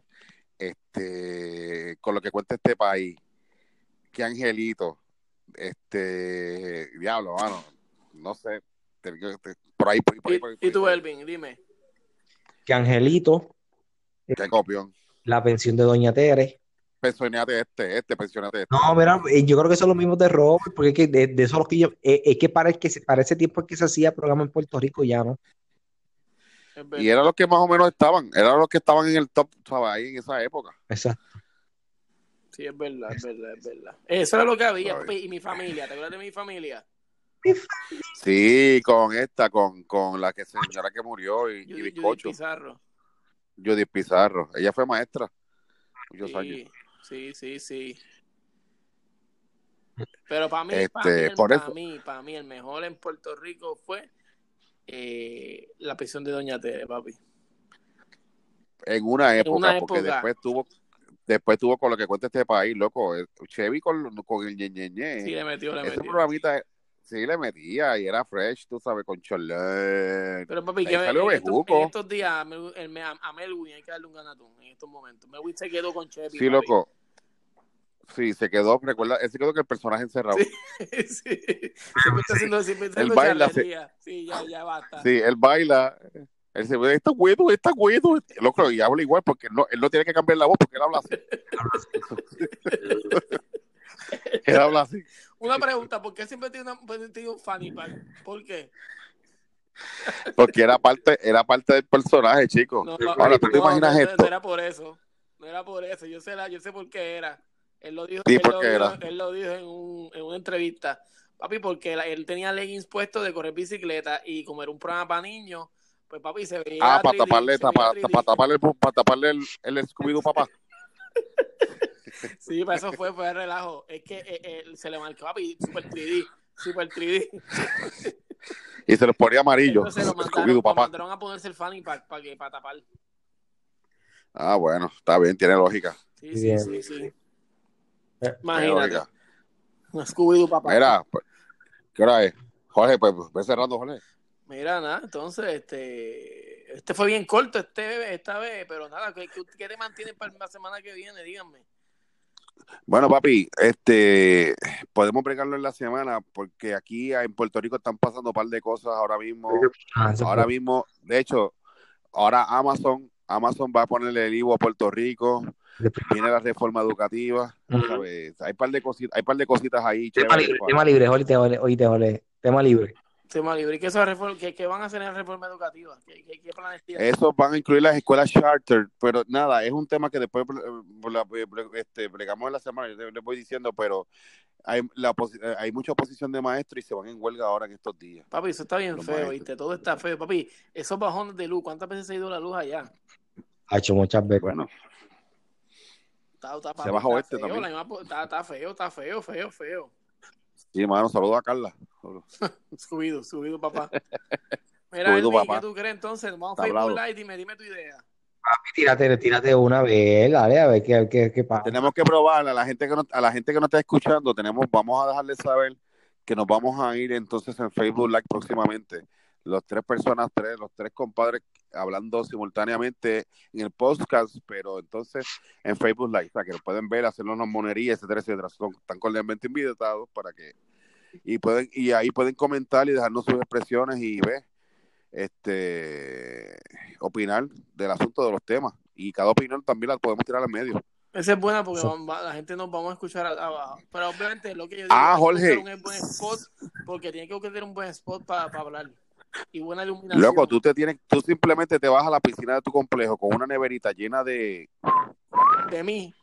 este, con lo que cuenta este país, qué angelito, este, diablo, mano, no sé, por ahí, por ahí, por ahí, Y, por y tú. Elvin, dime. Que Angelito, qué copión, la pensión de Doña Tere. pensionate este, este, pensionate este. No, mira, eh, yo creo que son los mismos de Robert, porque es que de, de esos los que yo, eh, es que para, el que se- para ese tiempo es que se hacía programa en Puerto Rico ya, ¿no? Y eran los que más o menos estaban, eran los que estaban en el top, ¿sabes? Ahí en esa época. Exacto. Sí, es verdad, es verdad, es verdad. Eso era lo que había, y mi familia, ¿te acuerdas de mi familia? Sí, con esta, con, con la que señora que murió y, y Judy, Judy bizcocho, Pizarro. Judy Pizarro. Ella fue maestra muchos años. Sí, sí, sí, sí. Pero para mí, Este, para mí, el- por para eso- mí, para mí, el mejor en Puerto Rico fue eh, la prisión de Doña Tere, papi. En una época, una porque época. después tuvo, después tuvo con lo que cuenta este país, loco. el Chevy con, con el ñeñeñe. Sí, le metió, le Ese metió. programita, sí le metía y era fresh, tú sabes, con Chorlén. Pero papi, Ahí que salió en, estos, en estos días a, Mel- el- a, a Melwin hay que darle un ganatón en estos momentos. Melwin se quedó con Chevy. Sí, papi. loco. Sí, se quedó, recuerda, él se quedó que el personaje encerrado. Sí. sí. Siempre está haciendo, siempre está haciendo baila, charrería. Sí, ya, ya basta. Sí, él baila. Él se ve, está güedo, está güedo. Loco, y habla igual porque él no, él no tiene que cambiar la voz porque él habla así. él habla así. Una pregunta, ¿por qué siempre tiene, una, tiene un fanny pack? ¿Por qué? Porque era parte, era parte del personaje, chico. No, Ahora, ¿tú te no, imaginas no, esto? No era por eso. No era por eso. Yo sé, la, yo sé por qué era. Él lo dijo, Sí, él ¿por lo era? él lo dijo en, un, en una entrevista. Papi, porque la- él tenía leggings puestos de correr bicicleta y como era un programa para niños, pues papi se veía. Ah, para 3D, taparle, para 3D. taparle, el, para taparle el, el Scooby-Doo, papá. Sí, para eso fue, fue de relajo. Es que eh, eh, se le marcó, papi, super 3D. Super 3D. Y se los ponía amarillo. Entonces lo mandaron, Scooby-Doo, lo papá. mandaron a ponerse el fanny pack para que para tapar. Ah, bueno, está bien, tiene lógica. Sí, sí, Bien. sí, sí. Tiene Imagínate. Scooby-Doo, papá. Mira, pues, ¿qué hora es? Jorge, pues ve cerrando, Jorge. Mira, nada, entonces, este, este fue bien corto este, esta vez, pero nada, ¿qué, qué- qué te mantienen para la semana que viene? Díganme. Bueno, papi, este, podemos bregarlo en la semana porque aquí en Puerto Rico están pasando un par de cosas ahora mismo. Ah, Ahora fue- mismo, de hecho, ahora Amazon, Amazon va a ponerle el IVA a Puerto Rico, viene la reforma educativa, Ujú. ¿sabes? Hay par de cositas, hay par de cositas ahí. Tema chéveres, libre, tema libre, oíste, oíste, oíste, tema libre. Tema libre. ¿Y qué, qué, qué van a hacer en la reforma educativa? ¿Qué, qué, qué planes tienen? Eso van a incluir las escuelas charter, pero nada, es un tema que después eh, bre- este, bregamos en la semana, yo les voy diciendo, pero hay, la, eh, hay mucha oposición de maestros y se van en huelga ahora en estos días. Papi, eso está bien Los feo, maestros. ¿viste? Todo está feo. Papi, esos bajones de luz, ¿cuántas veces se ha ido la luz allá? Ha hecho muchas veces. Bueno, Está, está, Se papi, bajó está este feo, también. misma está feo, está feo, feo, feo. Sí, mano, saludos a Carla. Subido, subido, papá. Mira, Subido, Elvi, papá. ¿qué tú crees entonces? Vamos a Facebook. Live, dime, dime tu idea. Papi, tírate, tírate una vez, dale, a ver qué, qué, qué pasa. Tenemos que probar a la gente que no, a la gente que nos está escuchando, tenemos, vamos a dejarles saber que nos vamos a ir entonces en Facebook Live próximamente. Los tres personas, tres, los tres compadres hablando simultáneamente en el podcast, pero entonces en Facebook Live, para que nos pueden ver, hacernos unas monerías, etcétera, etcétera. Son tan cordialmente invitados para que y pueden y ahí pueden comentar y dejarnos sus expresiones y ver este opinar del asunto de los temas. Y cada opinión también la podemos tirar al medio. Esa es buena porque vamos- va- la gente nos vamos a escuchar abajo. Pero obviamente lo que yo digo Ah, que Jorge. un buen spot porque tiene que tener un buen spot para hablar. Y buena iluminación. Loco, tú te tienes, tú simplemente te vas a la piscina de tu complejo con una neverita llena de, De mí.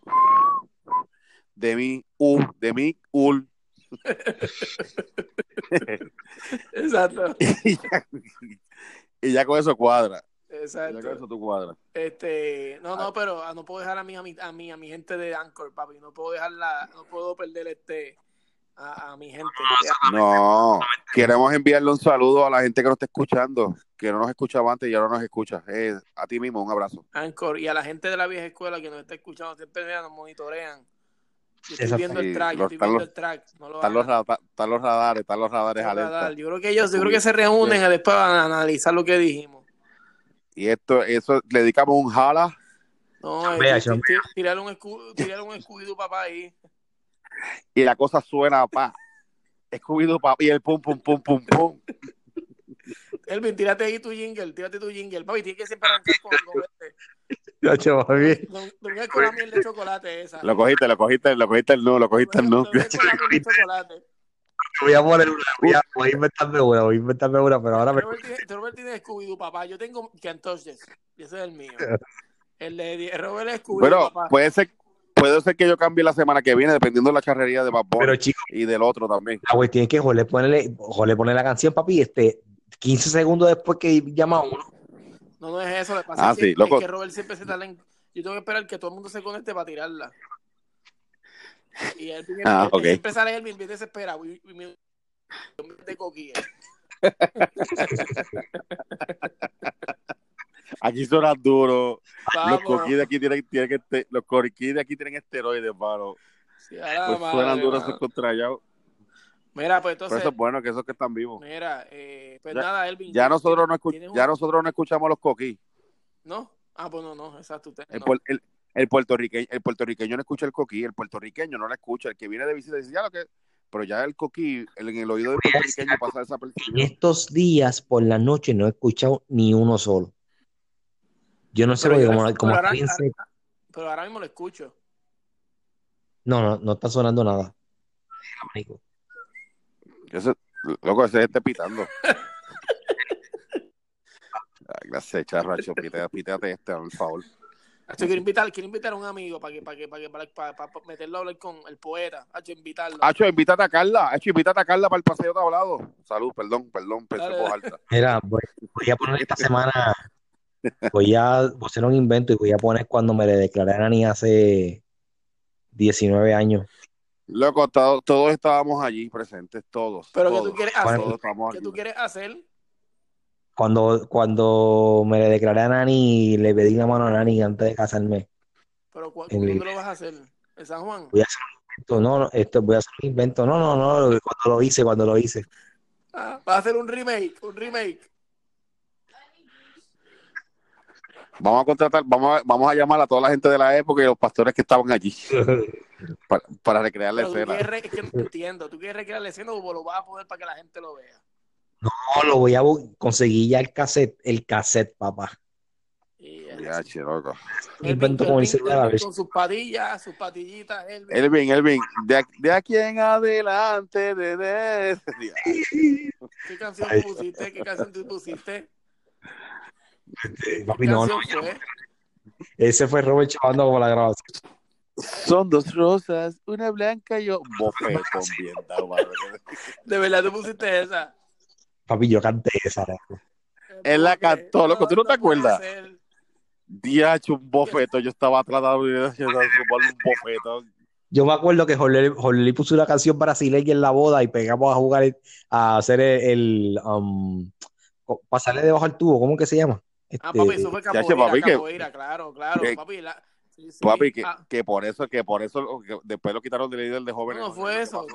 de mi u, de mi ul. Exacto. y, ya, y ya con eso cuadra. Ya con Exacto. eso tú cuadras. Este, no, no, pero ah, no puedo dejar a mí, a mi, a mí, a mi gente de Anchor, papi. No puedo dejarla, no puedo perder este a, a mi gente. No, queremos enviarle un saludo a la gente que nos está escuchando, que no nos escuchaba antes y ahora nos escucha. Eh, a ti mismo, un abrazo. Anchor y a la gente de la vieja escuela que nos está escuchando, siempre vean, nos monitorean. Yo estoy viendo el track, yo estoy viendo los- el track. No lo Están los, están los radares, están los radares alerta. Yo creo que ellos, yo creo que se reúnen a después van a analizar lo que dijimos. Y esto, eso, le dedicamos un jala No, Vea, eh, tirarle un un escudo papá ahí. Y la cosa suena pa. Scooby-Doo, pa, y el pum, pum, pum, pum, pum. Elvin, tírate ahí tu jingle, tírate tu jingle. Papi, tienes que siempre arrancar con, con, este, Ya, chaval, bien. con, con- con la miel de chocolate esa. Lo cogiste, lo cogiste, lo cogiste el no, lo cogiste el no. Con la miel de chocolate. Voy a poner una, voy a, voy a inventarme una, voy a inventarme una, pero ahora me... Robert tiene, Robert tiene Scooby-Doo, papá. Yo tengo Touch This. Y ese es el mío. El de Robert es Scooby-Doo, Pero papá. puede ser, puede ser que yo cambie la semana que viene, dependiendo de la charrería de Bad Bunny Pero chicos, y del otro también. la cuestión es que Jorge ponerle, Jorge pone la canción, papi, este, 15 segundos después que llama a uno. No, no es eso. Lo que pasa Ah, es, que, sí, loco. es que Robert siempre se en... Yo tengo que esperar que todo el mundo se conecte para tirarla. Y él, Ah, él- ok. siempre sale él bien desesperado. Y, y, y- de coquilla. Aquí suenan duros. Los coquis de aquí tienen, tienen este, los coquis de aquí tienen esteroides, mano. Sí, Pues madre, suenan duros esos contrallados. Mira, pues Pero entonces... eso es bueno, que esos que están vivos. Mira, eh, pues Ya- nada, Elvin. Ya nosotros no, escu- ¿tienes un- ya nosotros no escuchamos los coquis. ¿No? Ah, pues no, no, exacto. Usted, El, no. puer- el, el puertorriqueño, el puertorriqueño no escucha el coquí, el puertorriqueño no la escucha. El que viene de visita dice, ya lo que. Pero ya el coquí, el- en el oído del puertorriqueño pasa En desapercibido. estos días por la noche no he escuchado ni uno solo. Yo no sé, Pero porque yo- como, como pero ahora- Pero ahora mismo lo escucho. No, no, no está sonando nada. Amigo. Eso, loco, ese es este pitando. Ay, gracias, charracho. Pitea- Pítate este, por favor. Quiero invitar, quiero invitar a un amigo para que, para que, para que, para, para- para meterlo a hablar con el poeta. Hacho, invitarlo. Hacho, invítate a Carla. Hacho, invítate a Carla para el paseo tablado. Salud, perdón, perdón, pensé voz alta. Mira, voy, voy a poner esta semana, voy a, voy a hacer un invento y voy a poner cuando me le declaré a Nani hace 19 años. Loco, to- todos estábamos allí presentes, todos. Pero que todos, tú quieres hacer, ¿qué tú quieres hacer? Cuando, cuando me le declaré a Nani, le pedí la mano a Nani antes de casarme. Pero cu- En la ¿dónde lo vas a hacer? ¿En San Juan? Voy a hacer un invento, no, no, esto, voy a hacer un invento. No, no, no, cuando lo hice, cuando lo hice. Ah, vas a hacer un remake, un remake. Vamos a contratar, vamos a, vamos a llamar a toda la gente de la época y los pastores que estaban allí para, para recrear la Pero tú escena. quieres, es que no entiendo. ¿Tú quieres recrear la escena o lo vas a poner para que la gente lo vea? No, lo voy a conseguir ya el cassette, el cassette, papá. Ya, che, loco. Invento con el celular, si- con sus patillas, sus patillitas, Elvin. Elvin, Elvin, de, de aquí en adelante, de, de- ¿Qué canción pusiste? ¿Qué canción tú pusiste? Papi, ¿Qué no, fue? ese fue Robert chavando como la grabación. Son dos rosas, una blanca y yo. Bofetón bien dado, madre. De verdad, tú pusiste esa. Papi, yo canté esa. Él la cantó, loco, ¿tú no te acuerdas? Diacho, un bofetón. Yo estaba tratando de sumarle un bofetón. Yo me acuerdo que Jorge, Jorge puso una canción brasileña en la boda y pegamos a jugar, a hacer el, el, um, pasarle debajo al tubo, ¿cómo que se llama? Ah, Este, papi, eso fue capoeira, papi, que- capoeira, claro, claro, que- papi. La, sí, sí. Papi, que, Ah, que por eso, que por eso, que después lo quitaron del líder de jóvenes. No, no fue ¿Qué eso.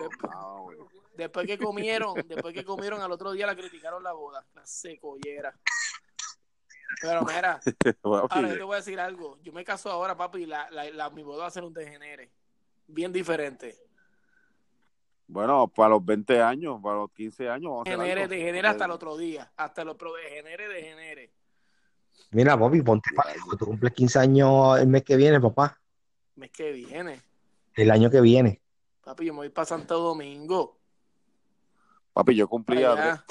Después- que comieron, después que comieron, al otro día la criticaron la boda. La secollera. Pero mira, ahora yo te voy a decir algo. Yo me caso ahora, papi, y la, la, la- mi boda va a ser un degenere. Bien diferente. Bueno, para los 20 años, para los 15 años. Vamos a hacer Genere, algo. degenere hasta el otro día. Hasta lo pro degenere, degenere. Mira, papi, ponte para Tú cumples 15 años el mes que viene, papá. Mes que viene. El año que viene. Papi, yo me voy para Santo Domingo. Papi, yo cumplí. Domingo,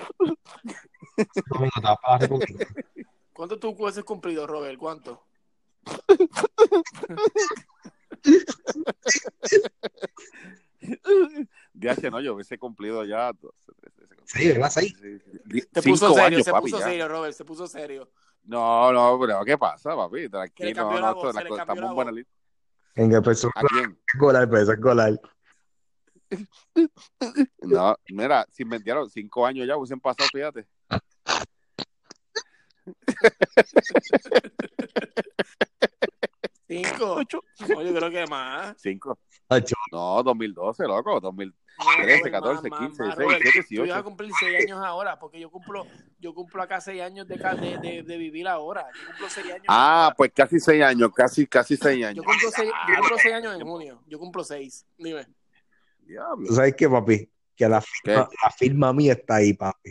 te vas para. ¿Cuánto tú hubieses cumplido, Robert? ¿Cuánto? DH, no, yo hubiese cumplido ya. 12, 13, 14, Sí, ¿verdad? Seis. sí, sí. Se Cinco puso serio, años, se papi, puso ya. serio, Robert, se puso serio. No, no, pero ¿qué pasa, papi? Tranquilo, no, no, voz, esto- estamos. En el peso ¿A quién? peso escolar. No, mira, si me dieron cinco años ya, hubiesen pasado, fíjate. ¿Cinco? No, yo creo que más. Cinco. Acho, No, 2012, loco, 2000. No, 13, Robert, 14, más, 15, más, 16, Robert, 17, Tú ibas a 18. cumplir seis años ahora, porque yo cumplo, yo cumplo acá seis años de, de, de, de vivir ahora. Yo cumplo seis años. Ah, ahora. pues casi seis años, casi, casi seis Yo años. cumplo seis, yo cumplo seis años en junio. Yo cumplo seis. Dime. Diablo. ¿Tú sabes qué, papi? Que la firma, la firma mía está ahí, papi.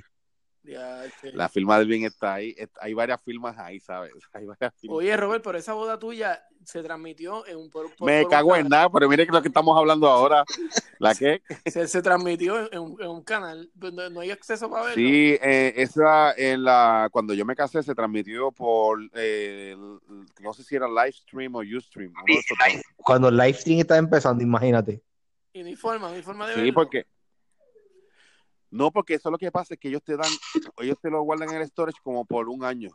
Ya. La firma del bien está ahí. Hay varias firmas ahí, ¿sabes? Hay varias firmas. Oye, Robert, pero esa boda tuya se transmitió en un por, por- Me por un cago en nada, pero mire que lo que estamos hablando ahora. ¿La qué? Se, se transmitió en, en un, canal. No, no hay acceso para verlo. Sí, eh, esa en la cuando yo me casé se transmitió por eh, el- no sé si era Livestream o Ustream. esos dos. Cuando el live stream está empezando, imagínate. Y no hay forma, no hay forma de Sí, verlo. porque no, porque eso lo que pasa es que ellos te dan, ellos te lo guardan en el storage como por un año.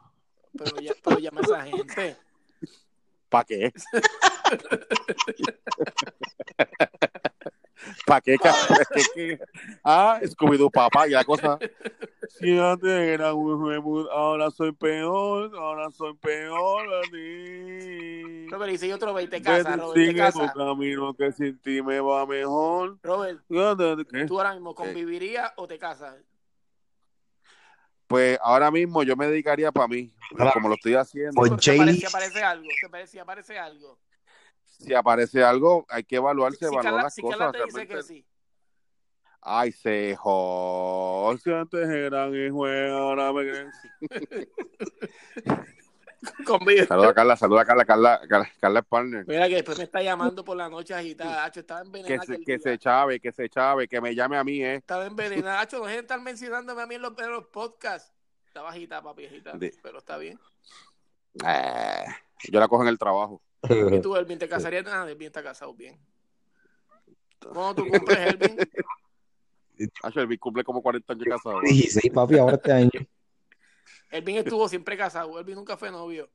Pero, ya, pero llama a esa gente. ¿Para qué? ¿Para qué? Es Ah, Scooby-Doo, papá, y la cosa. Si antes era un ahora soy peor, ahora soy peor a ti. Robert, y si yo otro ve y te casa, Vete, Robert, te sigue casa. tu camino que sin ti me va mejor. Robert, ¿Qué? ¿tú ahora mismo convivirías o te casas? Pues ahora mismo yo me dedicaría para mí, como lo estoy haciendo. Pero si aparece, si algo, si aparece, si aparece algo. Si aparece algo, hay que evaluarse, Si evaluar Carla, las si cosas. Te dice que sí. Ay, se Si antes eran hijos, ahora me creen. Convive. Saluda a Carla, saluda a Carla, Carla, Carla, Carla es partner. Mira que después me está llamando por la noche agitada. Hacho, estaba Que envenenada. se, aquel que se chave, que se chave, que me llame a mí, eh. Estaba envenenada. Hacho, no estar mencionándome a mí en los, en los podcasts. Estaba agitada, papi, agitada. De- Pero está bien. Eh, yo la cojo en el trabajo. ¿Y tú, Elvin, te casarías? Ah, Elvin está casado bien. ¿Cuándo tú cumples, Elvin? Hacho, el Vic cumple como 40 años casado. 16, papi, ahora este año. Elvin estuvo siempre casado. Elvin nunca fue novio.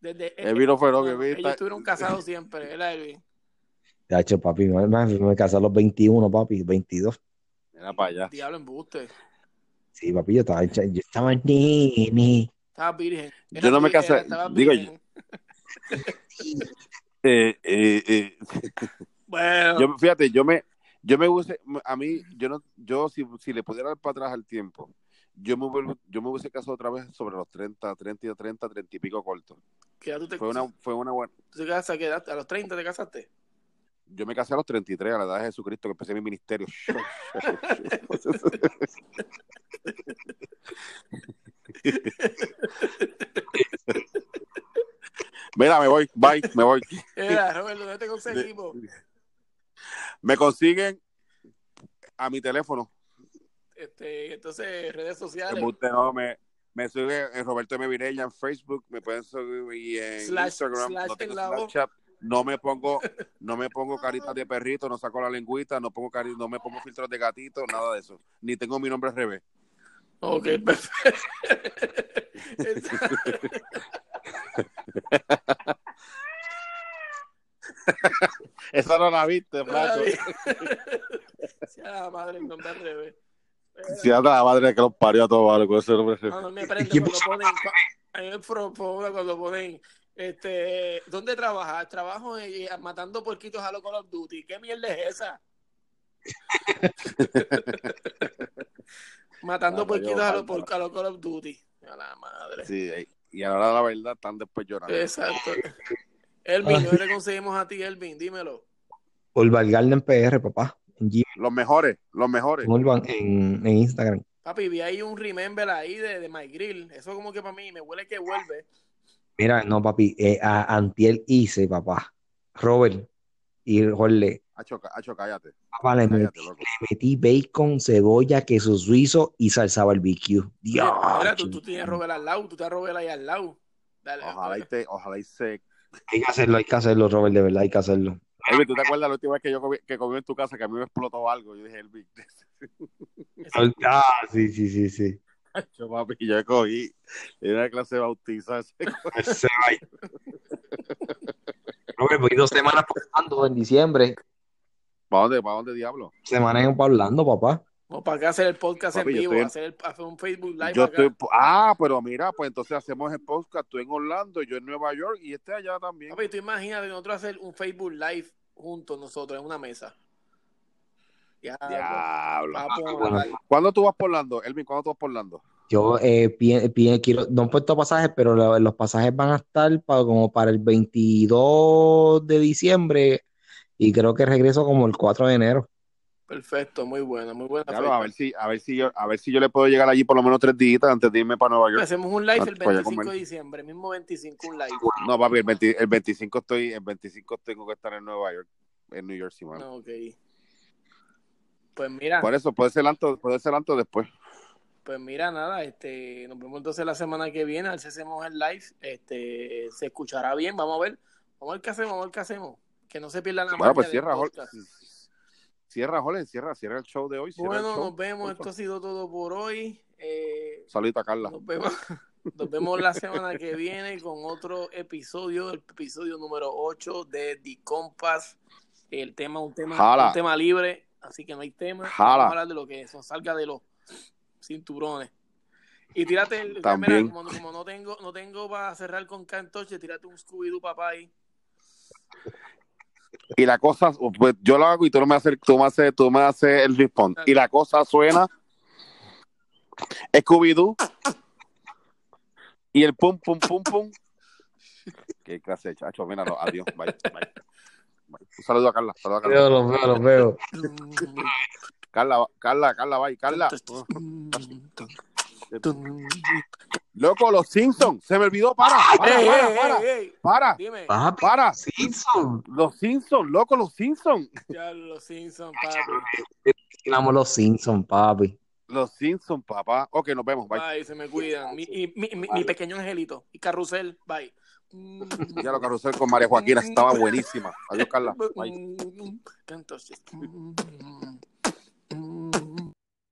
Desde, El Vino fue novio, no, Elvin ellos está- estuvieron casados siempre. Era Elvin. Ya hecho, papi, me, me, me casé a los 21, papi, 22. Era para allá. Diablo embuste. Sí, papi, yo estaba, yo estaba nene. Estaba virgen. Yo no me virgen, casé, digo virgen. Eh, eh, eh. Bueno, Yo, fíjate, yo me, yo me hubiese, a mí, yo no, yo si, si le pudiera dar para atrás al tiempo, yo me, hubiera- yo me hubiese casado otra vez sobre los 30, 30 y 30, 30 y pico cortos. ¿qué edad tú te Fue una, fue una buena. tú te casaste? ¿Qué edad? ¿A los 30 te casaste? Yo me casé a los 33, a la edad de Jesucristo, que empecé mi ministerio. Mira, me voy, bye, me voy. Era, Robert, ¿dónde te conseguimos? Me consiguen a mi teléfono. Este, entonces, redes sociales. Usted no, me, me sigue en Roberto M. Virella en Facebook, me pueden seguir en Slash- Instagram, slash no tengo. Snapchat, no me pongo, no me pongo caritas de perrito, no saco la lengüita, no pongo cari- no me pongo filtros de gatito, nada de eso. Ni tengo mi nombre al revés. Ok, perfecto. Esa no la viste, flaco. Madre nombre al revés. Si anda la madre que los parió a todos, vale, con ese nombre. No, no me prende ¿Quién cuando ponen, a mí me propone cuando ponen, este, ¿dónde trabajas? Trabajo en- matando puerquitos a los Call of Duty. ¿Qué mierda es esa? matando Ah, puerquitos yo, a los, falta. por- a los Call of Duty. A la madre. Sí, y ahora la verdad están después llorando. Exacto. Elvin, ¿dónde conseguimos a ti, Elvin? Dímelo. Urban Garden PR, papá. En Gmail, Los mejores, los mejores. en Urban, en, en Instagram. Papi, vi ahí un remember ahí de, de My Grill. Eso como que para mí me huele que vuelve. Mira, no, papi, eh, a Antiel hice, papá. Robert y Jorge, Hacho, ca- hacho, cállate. papá, le metí, Cállate, le metí bacon, cebolla, queso suizo y salsa barbecue. Dios. Mira, tú, tú tienes a Robert al lado, tú te Robert ahí al lado. Dale, Ojalá y te, ojalá y se. Hay que hacerlo, hay que hacerlo, Robert, de verdad, hay que hacerlo. Elvin, ¿tú te acuerdas la última vez que yo comí, que comí en tu casa que a mí me explotó algo? Yo dije, Elvin, Ah, sí, sí, sí, sí. yo papi, yo cogí en una clase bautiza ese. Robert, voy dos semanas por Orlando en diciembre. ¿Para dónde, para dónde diablo? Semanas en Orlando, papá. Vamos para a hacer el podcast Papi, en vivo, en- hacer, el- hacer un Facebook Live Yo acá. estoy, ah, pero mira, pues entonces hacemos el podcast, tú en Orlando, yo en Nueva York y este allá también. Papi, tú imagínate nosotros hacer un Facebook Live juntos nosotros en una mesa. Ya, Diablo. bueno. dale. ¿Cuándo tú vas por Orlando? Elvin, ¿cuándo tú vas por Orlando? Yo eh, quiero, no he puesto pasajes, pero lo- los pasajes van a estar para, como para el 22 de diciembre y creo que regreso como el 4 de enero. Perfecto, muy buena, muy buena. Claro, a ver si, a ver si yo, a ver si yo le puedo llegar allí por lo menos tres días antes de irme para Nueva York. Hacemos un live Ah, el pues ya 25 comer. de diciembre, mismo 25 un live. No, papi, el, 20 el 25 estoy, el 25 tengo que estar en Nueva York, en New Jersey, mano. No, ok. Pues mira, Por eso, puede ser antes, puede ser antes después. pues mira, nada, este, nos vemos entonces la semana que viene, a ver si hacemos el live, este, se escuchará bien, vamos a ver, vamos a ver qué hacemos, vamos a ver qué hacemos, que no se pierda la Bueno, pues cierra. Cierra, Jorge, cierra, cierra el show de hoy. Bueno, show. nos vemos, esto ha sido todo por hoy, eh, Saludito a Carla. nos vemos, nos vemos la semana que viene con otro episodio, el episodio número 8 de The Compass, el tema, un tema, Jala. un tema libre, así que no hay tema, Jala. vamos a hablar de lo que nos salga de los cinturones. Y tírate el También. mira, como, como no tengo, no tengo para cerrar con Cantoche, tírate un Scooby-Doo papá ahí. Y la cosa, pues yo lo hago y tú me haces, tú me haces, tú me haces el response. Y la cosa suena Scooby-Doo y el pum, pum, pum, pum. Qué clase de chacho. Míralo, adiós. Bye, bye. Un saludo a Carla. Saludo a Carla. los veo, los veo. Carla, Carla, Carla, bye. Carla. Loco, los Simpsons. Se me olvidó. Para, para, Ey, para, ey, para. ey, ey, Para, Dime, Papi, para. Simpson. Los Simpsons, loco, los Simpsons. ya los Simpsons, papi. Los Simpsons, papi. Los Simpsons, papá. Ok, nos vemos. Bye. Bye, se me cuidan. Mi, y mi, mi, mi pequeño angelito. Y carrusel, bye. Ya lo carrusel con María Joaquina estaba buenísima. Adiós, Carla. Bye.